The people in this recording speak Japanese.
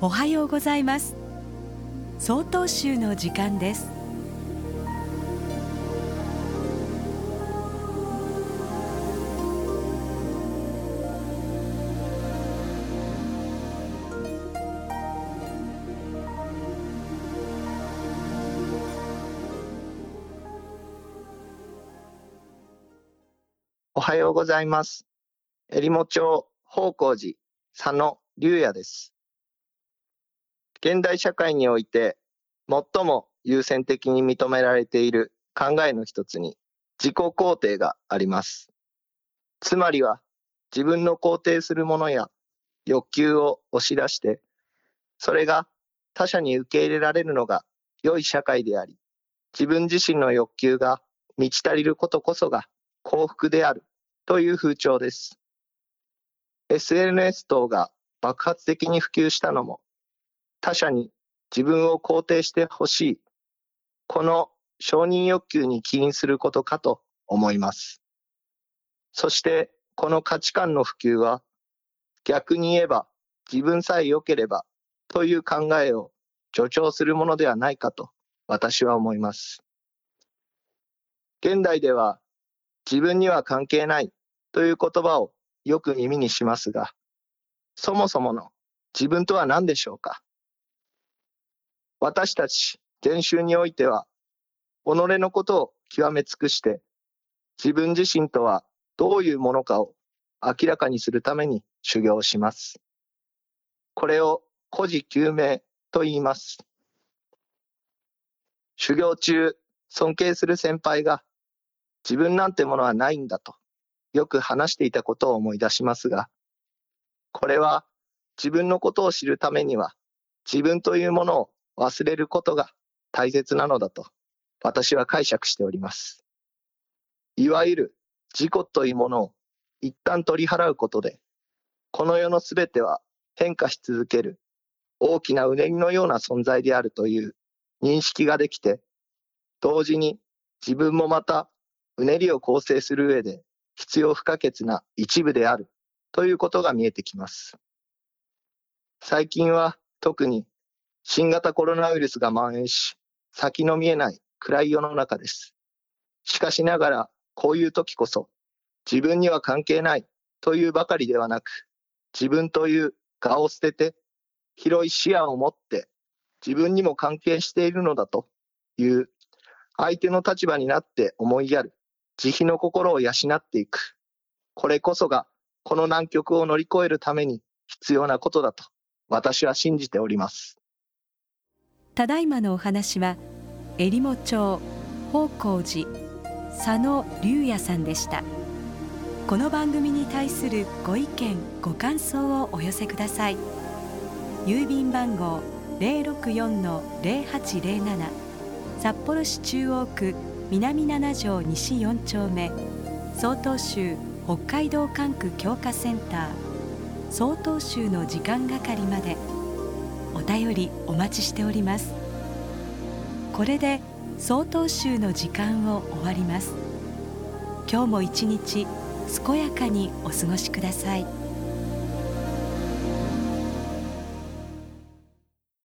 おはようございます総統集の時間ですおはようございます。えりも町宝光寺佐野龍也です。現代社会において最も優先的に認められている考えの一つに自己肯定があります。つまりは自分の肯定するものや欲求を押し出して、それが他者に受け入れられるのが良い社会であり、自分自身の欲求が満ち足りることこそが幸福であるという風潮です。SNS 等が爆発的に普及したのも、他者に自分を肯定してほしい、この承認欲求に起因することかと思います。そして、この価値観の普及は、逆に言えば自分さえ良ければという考えを助長するものではないかと私は思います。現代では自分には関係ないという言葉をよく耳にしますが、そもそもの自分とは何でしょうか？私たち禅宗においては、己のことを極め尽くして、自分自身とはどういうものかを明らかにするために修行します。これを古事究明と言います。修行中、尊敬する先輩が自分なんてものはないんだとよく話していたことを思い出しますが、これは自分のことを知るためには自分というものを忘れることが大切なのだと私は解釈しております。いわゆる自己というものを一旦取り払うことで、この世のすべては変化し続ける大きなうねりのような存在であるという認識ができて、同時に自分もまたうねりを構成する上で必要不可欠な一部であるということが見えてきます。最近は特に新型コロナウイルスが蔓延し、先の見えない暗い世の中です。しかしながら、こういう時こそ、自分には関係ないというばかりではなく、自分という我を捨てて、広い視野を持って、自分にも関係しているのだという、相手の立場になって思いやる、慈悲の心を養っていく。これこそが、この難局を乗り越えるために必要なことだと、私は信じております。ただいまのお話はえりも町宝光寺佐野龍也さんでした。この番組に対するご意見ご感想をお寄せください。郵便番号064-0807札幌市中央区南7条西4丁目。曹洞州北海道管区強化センター。曹洞州の時間係まで。お便りお待ちしております。これで曹洞宗の時間を終わります。今日も一日健やかにお過ごしください。